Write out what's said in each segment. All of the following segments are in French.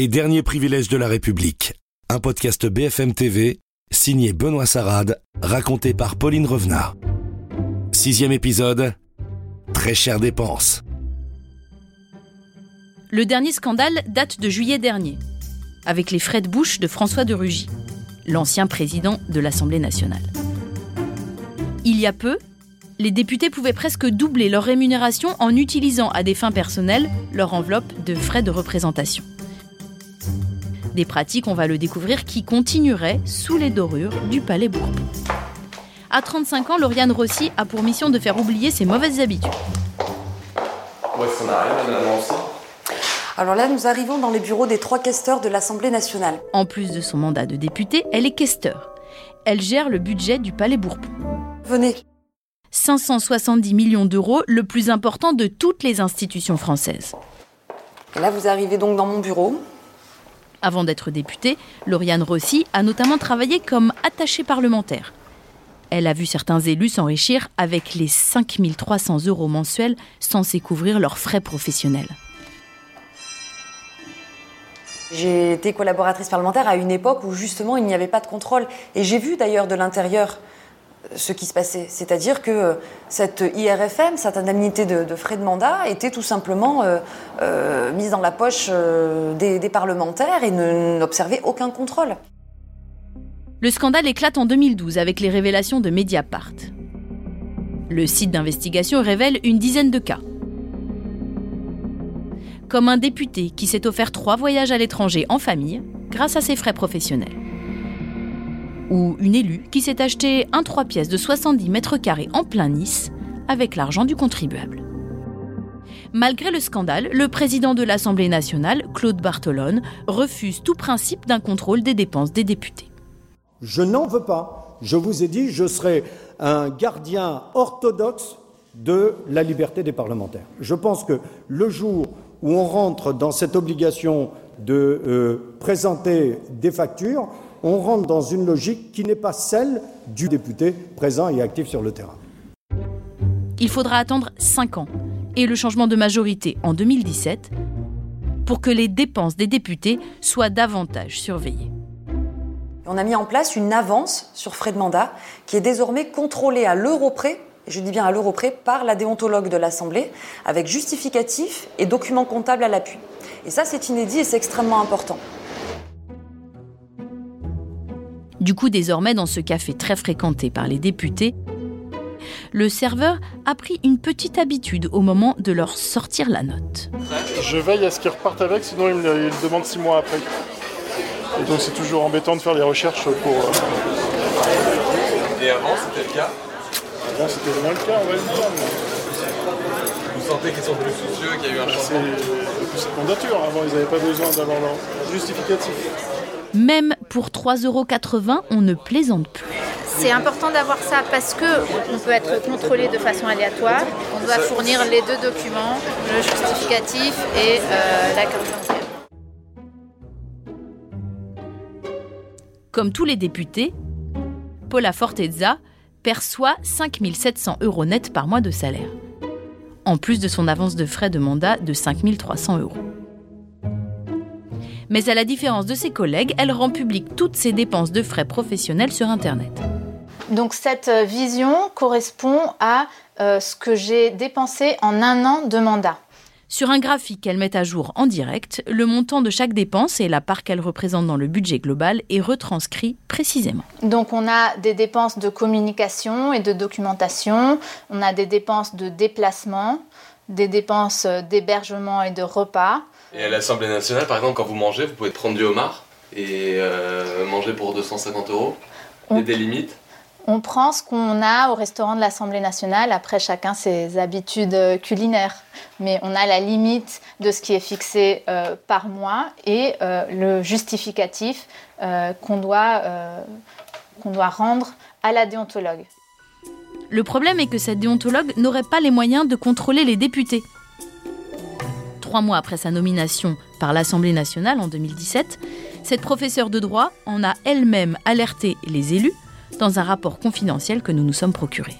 Les derniers privilèges de la République. Un podcast BFM TV, signé Benoît Sarade, raconté par Pauline Revenard. Sixième épisode. Très chère dépense. Le dernier scandale date de juillet dernier, avec les frais de bouche de François de Rugy, l'ancien président de l'Assemblée nationale. Il y a peu, les députés pouvaient presque doubler leur rémunération en utilisant à des fins personnelles leur enveloppe de frais de représentation. Des pratiques, on va le découvrir, qui continueraient sous les dorures du Palais Bourbon. À 35 ans, Lauriane Rossi a pour mission de faire oublier ses mauvaises habitudes. Où est-ce qu'on arrive maintenant aussi Alors là, nous arrivons dans les bureaux des trois questeurs de l'Assemblée nationale. En plus de son mandat de députée, elle est questeur. Elle gère le budget du Palais Bourbon. Venez. 570 millions d'euros, le plus important de toutes les institutions françaises. Et là, vous arrivez donc dans mon bureau. Avant d'être députée, Lauriane Rossi a notamment travaillé comme attachée parlementaire. Elle a vu certains élus s'enrichir avec les 5300 euros mensuels censés couvrir leurs frais professionnels. J'ai été collaboratrice parlementaire à une époque où justement il n'y avait pas de contrôle. Et j'ai vu d'ailleurs de l'intérieur ce qui se passait. C'est-à-dire que cette IRFM, cette indemnité de, frais de mandat, était tout simplement euh, euh, mise dans la poche euh, des, des, parlementaires et n'observait aucun contrôle. Le scandale éclate en 2012 avec les révélations de Mediapart. Le site d'investigation révèle une dizaine de cas. Comme un député qui s'est offert trois voyages à l'étranger en famille grâce à ses frais professionnels ou une élue qui s'est acheté un 3 pièces de 70 mètres carrés en plein Nice avec l'argent du contribuable. Malgré le scandale, le président de l'Assemblée nationale, Claude Bartolone, refuse tout principe d'un contrôle des dépenses des députés. Je n'en veux pas. Je vous ai dit, je serai un gardien orthodoxe de la liberté des parlementaires. Je pense que le jour où on rentre dans cette obligation de euh, présenter des factures, on rentre dans une logique qui n'est pas celle du député présent et actif sur le terrain. Il faudra attendre 5 ans et le changement de majorité en 2017 pour que les dépenses des députés soient davantage surveillées. On a mis en place une avance sur frais de mandat qui est désormais contrôlée à l'euro près, je dis bien à l'euro près, par la déontologue de l'Assemblée, avec justificatif et documents comptables à l'appui. Et ça, c'est inédit et c'est extrêmement important. Du coup, désormais, dans ce café très fréquenté par les députés, le serveur a pris une petite habitude au moment de leur sortir la note. Je veille à ce qu'ils repartent avec, sinon ils me le demandent six mois après. Et donc c'est toujours embêtant de faire des recherches pour. Euh... Et avant, c'était le cas Avant, c'était moins le cas, on va le dire. Vous sentez qu'ils sont plus soucieux, qu'il y a eu un changement C'est cette mandature. Avant, ils n'avaient pas besoin d'avoir leur justificatif. Même pour 3,80 euros, on ne plaisante plus. C'est important d'avoir ça parce que on peut être contrôlé de façon aléatoire. On doit fournir les deux documents, le justificatif et euh, la carte bancaire. Comme tous les députés, Paula Fortezza perçoit 5 700 euros net par mois de salaire, en plus de son avance de frais de mandat de 5 300 euros. Mais à la différence de ses collègues, elle rend publique toutes ses dépenses de frais professionnels sur Internet. Donc cette vision correspond à euh, ce que j'ai dépensé en un an de mandat. Sur un graphique qu'elle met à jour en direct, le montant de chaque dépense et la part qu'elle représente dans le budget global est retranscrit précisément. Donc on a des dépenses de communication et de documentation, on a des dépenses de déplacement, des dépenses d'hébergement et de repas. Et à l'Assemblée nationale, par exemple, quand vous mangez, vous pouvez prendre du homard et euh, manger pour 250 euros. Il y a des limites On prend ce qu'on a au restaurant de l'Assemblée nationale, après chacun ses habitudes culinaires. Mais on a la limite de ce qui est fixé euh, par mois et euh, le justificatif euh, qu'on doit, qu'on doit rendre à la déontologue. Le problème est que cette déontologue n'aurait pas les moyens de contrôler les députés. Trois mois après sa nomination par l'Assemblée nationale en 2017, cette professeure de droit en a elle-même alerté les élus dans un rapport confidentiel que nous nous sommes procurés.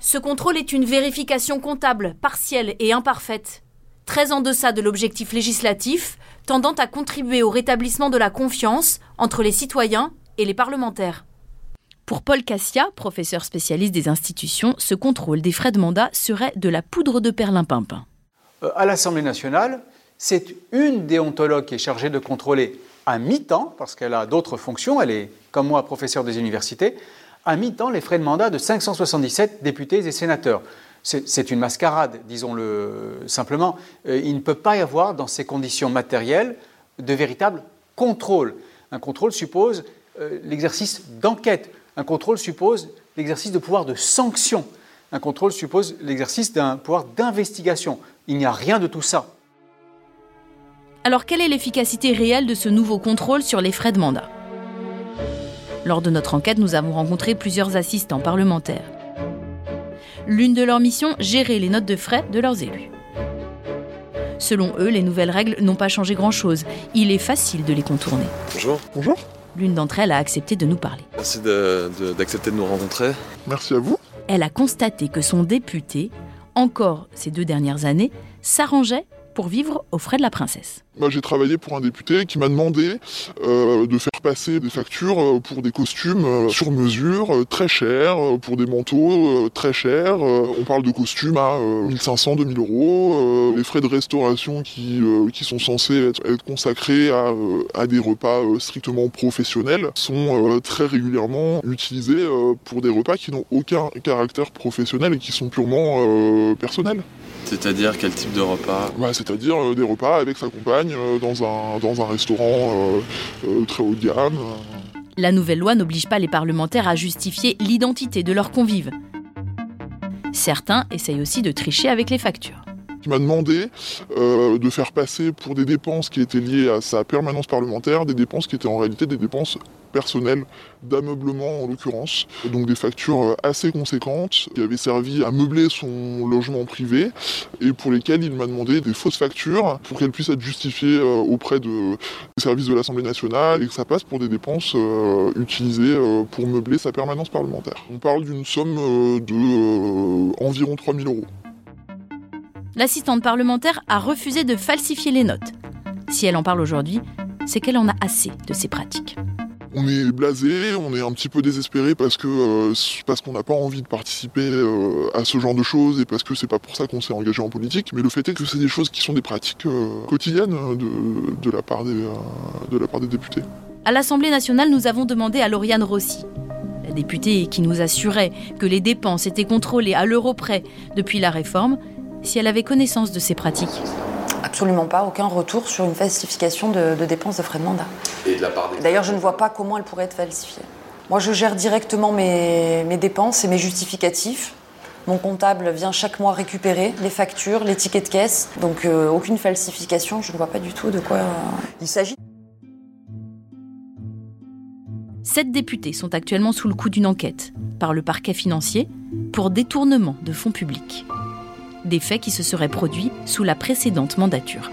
Ce contrôle est une vérification comptable, partielle et imparfaite, très en deçà de l'objectif législatif, tendant à contribuer au rétablissement de la confiance entre les citoyens et les parlementaires. Pour Paul Cassia, professeur spécialiste des institutions, ce contrôle des frais de mandat serait de la poudre de perlimpinpin. Euh, à l'Assemblée nationale, c'est une déontologue qui est chargée de contrôler à mi-temps, parce qu'elle a d'autres fonctions, elle est, comme moi, professeur des universités, à mi-temps les frais de mandat de 577 députés et sénateurs. C'est une mascarade, disons-le simplement. Euh, il ne peut pas y avoir, dans ces conditions matérielles, de véritable contrôle. Un contrôle suppose euh, l'exercice d'enquête. Un contrôle suppose l'exercice de pouvoir de sanction. Un contrôle suppose l'exercice d'un pouvoir d'investigation. Il n'y a rien de tout ça. Alors quelle est l'efficacité réelle de ce nouveau contrôle sur les frais de mandat? Lors de notre enquête, nous avons rencontré plusieurs assistants parlementaires. L'une de leurs missions, gérer les notes de frais de leurs élus. Selon eux, les nouvelles règles n'ont pas changé grand-chose. Il est facile de les contourner. Bonjour. Bonjour. L'une d'entre elles a accepté de nous parler. Merci d'accepter de, de nous rencontrer. Merci à vous. Elle a constaté que son député, encore ces deux dernières années, s'arrangeait pour vivre aux frais de la princesse. Moi, j'ai travaillé pour un député qui m'a demandé euh, de faire passer des factures euh, pour des costumes euh, sur mesure, très chers, pour des manteaux très chers. on parle de costumes à 1500, 2000 euros. les frais de restauration qui, qui sont censés être, être consacrés à, à, des repas strictement professionnels sont très régulièrement utilisés pour des repas qui n'ont aucun caractère professionnel et qui sont purement personnels. C'est-à-dire quel type de repas? Bah, C'est-à-dire des repas avec sa compagne euh, dans un, dans un restaurant euh, euh, très haut de gamme. La nouvelle loi n'oblige pas les parlementaires à justifier l'identité de leurs convives. Certains essayent aussi de tricher avec les factures qui m'a demandé de faire passer pour des dépenses qui étaient liées à sa permanence parlementaire, des dépenses qui étaient en réalité des dépenses personnel d'ameublement en l'occurrence. Donc des factures euh, assez conséquentes qui avaient servi à meubler son logement privé et pour lesquelles il m'a demandé des fausses factures pour qu'elles puissent être justifiées euh, auprès de, des services de l'Assemblée nationale et que ça passe pour des dépenses euh, utilisées pour meubler sa permanence parlementaire. On parle d'une somme de environ 3000 euros. L'assistante parlementaire a refusé de falsifier les notes. Si elle en parle aujourd'hui, c'est qu'elle en a assez de ces pratiques on est blasé, on est un petit peu désespéré parce que euh, parce qu'on n'a pas envie de participer euh, à ce genre de choses et parce que c'est pas pour ça qu'on s'est engagé en politique. Mais le fait est que c'est des choses qui sont des pratiques euh, quotidiennes de, la part des, de la part des députés. À l'Assemblée nationale, nous avons demandé à Lauriane Rossi, la députée qui nous assurait que les dépenses étaient contrôlées à l'euro près depuis la réforme, si elle avait connaissance de ces pratiques. Absolument pas, aucun retour sur une falsification de, dépenses de frais de mandat. D'ailleurs, je ne vois pas comment elle pourrait être falsifiée. Moi, je gère directement mes, dépenses et mes justificatifs. Mon comptable vient chaque mois récupérer les factures, les tickets de caisse. Donc, euh, aucune falsification, je ne vois pas du tout de quoi euh, il s'agit. Sept députés sont actuellement sous le coup d'une enquête par le parquet financier pour détournement de fonds publics des faits qui se seraient produits sous la précédente mandature.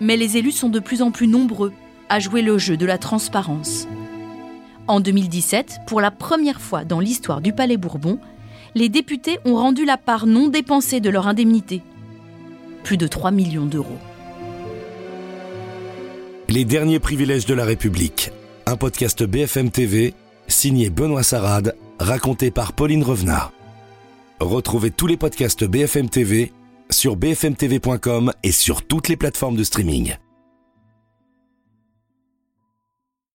Mais les élus sont de plus en plus nombreux à jouer le jeu de la transparence. En 2017, pour la première fois dans l'histoire du Palais Bourbon, les députés ont rendu la part non dépensée de leur indemnité. Plus de 3 millions d'euros. Les derniers privilèges de la République. Un podcast BFM TV, signé Benoît Sarade, raconté par Pauline Revenard. Retrouvez tous les podcasts BFM TV sur bfmtv.com et sur toutes les plateformes de streaming.